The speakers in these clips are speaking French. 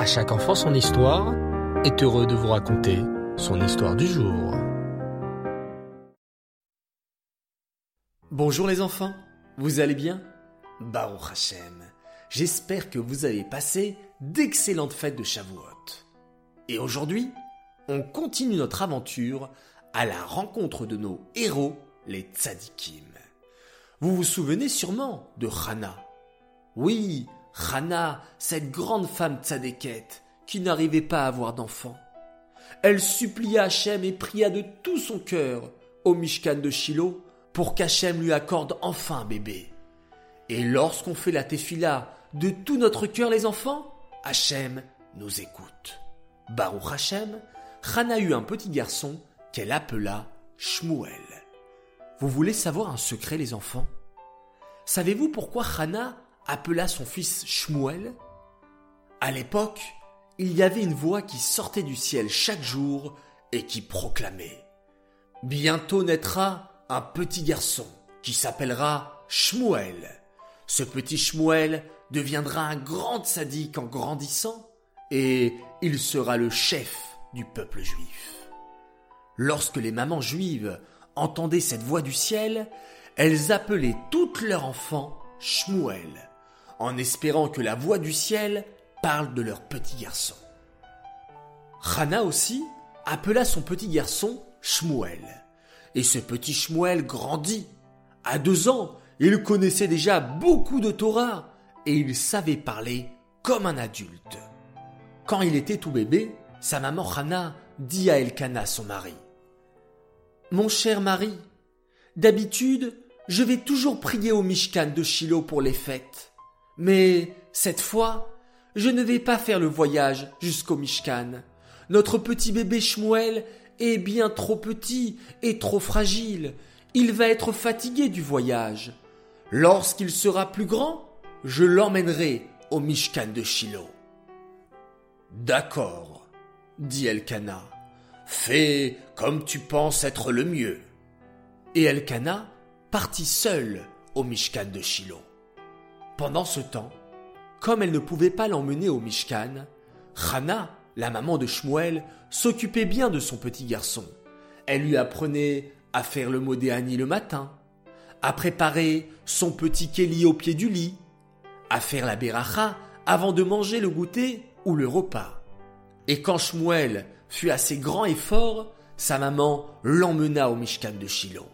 À chaque enfant son histoire est heureux de vous raconter son histoire du jour. Bonjour les enfants, vous allez bien? Baruch Hashem, j'espère que vous avez passé d'excellentes fêtes de Shavuot. Et aujourd'hui, on continue notre aventure à la rencontre de nos héros, les tzadikim. Vous vous souvenez sûrement de Hana. Oui, Hana, cette grande femme tzadékette qui n'arrivait pas à avoir d'enfant. Elle supplia Hachem et pria de tout son cœur au Mishkan de Shiloh pour qu'Hachem lui accorde enfin un bébé. Et lorsqu'on fait la tefila de tout notre cœur les enfants, Hachem nous écoute. Baruch Hachem, Hana eut un petit garçon qu'elle appela Shmuel. Vous voulez savoir un secret les enfants? Savez-vous pourquoi Hana appela son fils Shmuel À l'époque, il y avait une voix qui sortait du ciel chaque jour et qui proclamait Bientôt naîtra un petit garçon qui s'appellera Shmuel. Ce petit Shmuel deviendra un grand sadique en grandissant et il sera le chef du peuple juif. Lorsque les mamans juives entendaient cette voix du ciel, elles appelaient toutes leurs enfants Shmuel, en espérant que la voix du ciel parle de leur petit garçon. Hana aussi appela son petit garçon Shmuel. Et ce petit Shmuel grandit. À deux ans, il connaissait déjà beaucoup de Torah et il savait parler comme un adulte. Quand il était tout bébé, sa maman Hana dit à Elkana, son mari, Mon cher mari, d'habitude, je vais toujours prier au Mishkan de Shiloh pour les fêtes. Mais cette fois, je ne vais pas faire le voyage jusqu'au Mishkan. Notre petit bébé Shmuel est bien trop petit et trop fragile. Il va être fatigué du voyage. Lorsqu'il sera plus grand, je l'emmènerai au Mishkan de Shiloh. D'accord, dit Elkana. Fais comme tu penses être le mieux. Et Elkana partit seule au Mishkan de Shiloh. Pendant ce temps, comme elle ne pouvait pas l'emmener au Mishkan, Hana, la maman de Shmuel, s'occupait bien de son petit garçon. Elle lui apprenait à faire le modéani le matin, à préparer son petit Kéli au pied du lit, à faire la beracha avant de manger le goûter ou le repas. Et quand Shmuel fut assez grand et fort, sa maman l'emmena au Mishkan de Shiloh.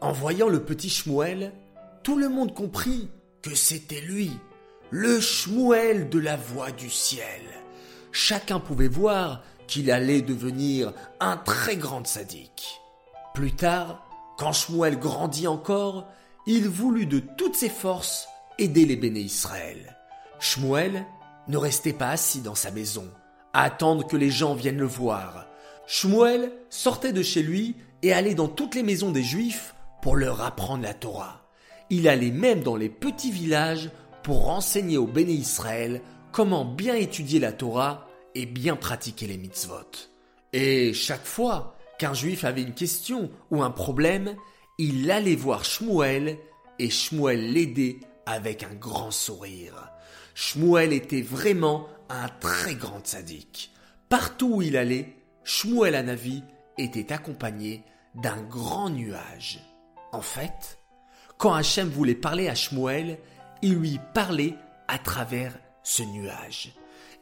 En voyant le petit Shmuel, tout le monde comprit c'était lui, le Shmuel de la voix du ciel. Chacun pouvait voir qu'il allait devenir un très grand sadique. Plus tard, quand Shmuel grandit encore, il voulut de toutes ses forces aider les béné Israël. Shmuel ne restait pas assis dans sa maison, à attendre que les gens viennent le voir. Shmuel sortait de chez lui et allait dans toutes les maisons des Juifs pour leur apprendre la Torah. Il allait même dans les petits villages pour enseigner aux béné Israël comment bien étudier la Torah et bien pratiquer les mitzvot. Et chaque fois qu'un juif avait une question ou un problème, il allait voir Shmuel et Shmuel l'aidait avec un grand sourire. Shmuel était vraiment un très grand sadique. Partout où il allait, Shmuel Anavi était accompagné d'un grand nuage. En fait, quand Hachem voulait parler à Shmuel, il lui parlait à travers ce nuage.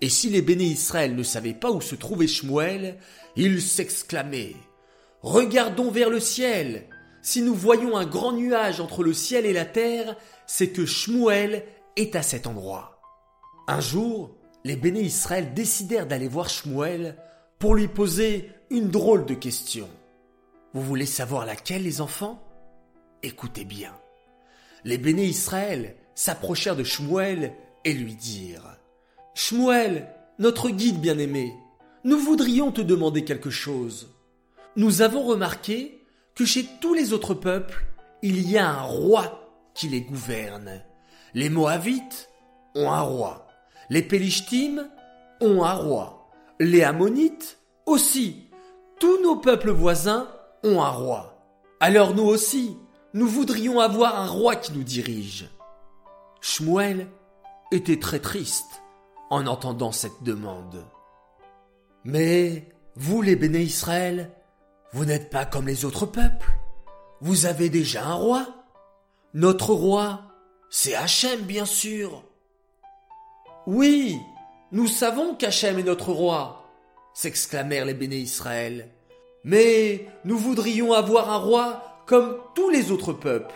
Et si les bénis Israël ne savaient pas où se trouvait Shmuel, ils s'exclamaient Regardons vers le ciel. Si nous voyons un grand nuage entre le ciel et la terre, c'est que Shmuel est à cet endroit. Un jour, les bénis Israël décidèrent d'aller voir Shmuel pour lui poser une drôle de question. Vous voulez savoir laquelle, les enfants? Écoutez bien. Les bénis Israël s'approchèrent de Shmuel et lui dirent Shmuel, notre guide bien-aimé, nous voudrions te demander quelque chose. Nous avons remarqué que chez tous les autres peuples, il y a un roi qui les gouverne. Les Moavites ont un roi. Les Pélishtim ont un roi. Les Ammonites aussi. Tous nos peuples voisins ont un roi. Alors nous aussi, nous voudrions avoir un roi qui nous dirige. Shmuel était très triste en entendant cette demande. Mais vous, les béné Israël, vous n'êtes pas comme les autres peuples. Vous avez déjà un roi. Notre roi, c'est Hachem, bien sûr. Oui, nous savons qu'Hachem est notre roi, s'exclamèrent les béné Israël. Mais nous voudrions avoir un roi comme tous les autres peuples,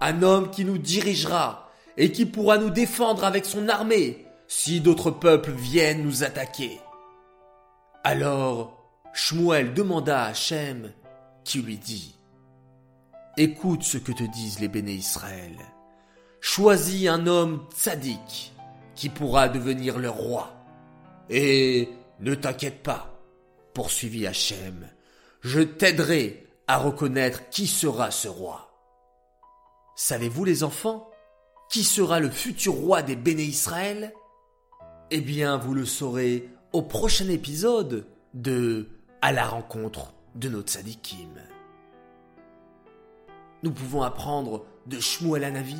un homme qui nous dirigera et qui pourra nous défendre avec son armée si d'autres peuples viennent nous attaquer. Alors, Shmuel demanda à Hachem, qui lui dit, Écoute ce que te disent les béné Israël. Choisis un homme tzaddik qui pourra devenir leur roi. Et ne t'inquiète pas, poursuivit Hachem, je t'aiderai reconnaître qui sera ce roi. Savez-vous les enfants, qui sera le futur roi des béné Israël? Eh bien, vous le saurez au prochain épisode de À la rencontre de notre sadikim. Nous pouvons apprendre de Shmuel Anavi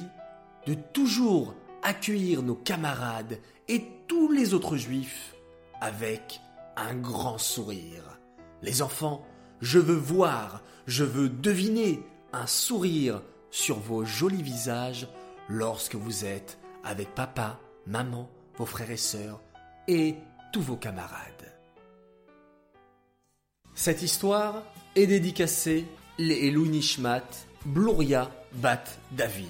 de toujours accueillir nos camarades et tous les autres juifs avec un grand sourire. Les enfants, je veux voir, je veux deviner un sourire sur vos jolis visages lorsque vous êtes avec papa, maman, vos frères et sœurs et tous vos camarades. Cette histoire est dédicacée les Louis Nishmat, Bluria Bat David.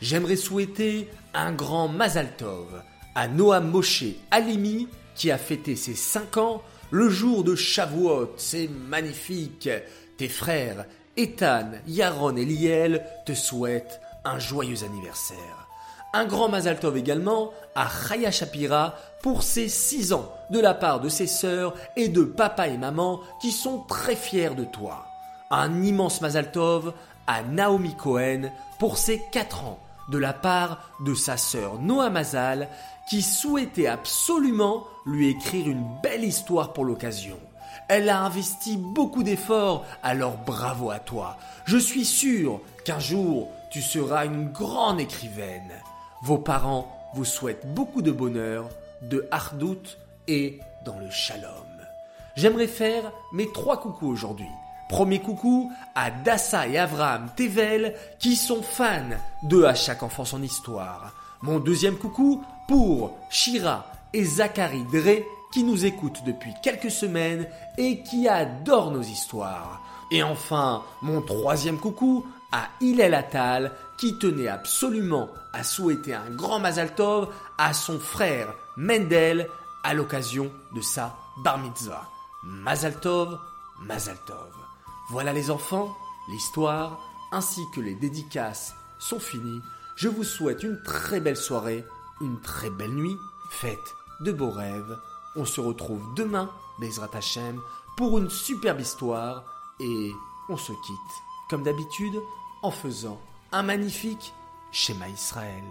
J'aimerais souhaiter un grand Mazal Tov à Noam Moshe Alimi qui a fêté ses 5 ans le jour de Shavuot. C'est magnifique. Tes frères Ethan, Yaron et Liel te souhaitent un joyeux anniversaire. Un grand Mazal Tov également à Chaya Shapira pour ses 6 ans de la part de ses sœurs et de papa et maman qui sont très fiers de toi. Un immense Mazal Tov à Naomi Cohen pour ses 4 ans de la part de sa sœur Noah Mazal qui souhaitait absolument lui écrire une belle histoire pour l'occasion. Elle a investi beaucoup d'efforts, alors bravo à toi. Je suis sûr qu'un jour tu seras une grande écrivaine. Vos parents vous souhaitent beaucoup de bonheur, de hardout et dans le shalom. J'aimerais faire mes trois coucous aujourd'hui. Premier coucou à Dassa et Avraham Tevel qui sont fans de À chaque enfant son histoire. Mon deuxième coucou pour Shira et Zachary Dre qui nous écoutent depuis quelques semaines et qui adorent nos histoires. Et enfin, mon troisième coucou à Hillel Atal qui tenait absolument à souhaiter un grand Mazal Tov à son frère Mendel à l'occasion de sa bar mitzvah. Mazal Tov, Mazal Tov. Voilà les enfants, l'histoire ainsi que les dédicaces sont finies. Je vous souhaite une très belle soirée, une très belle nuit, faites de beaux rêves. On se retrouve demain, Bezrat Hashem, pour une superbe histoire et on se quitte, comme d'habitude, en faisant un magnifique schéma Israël.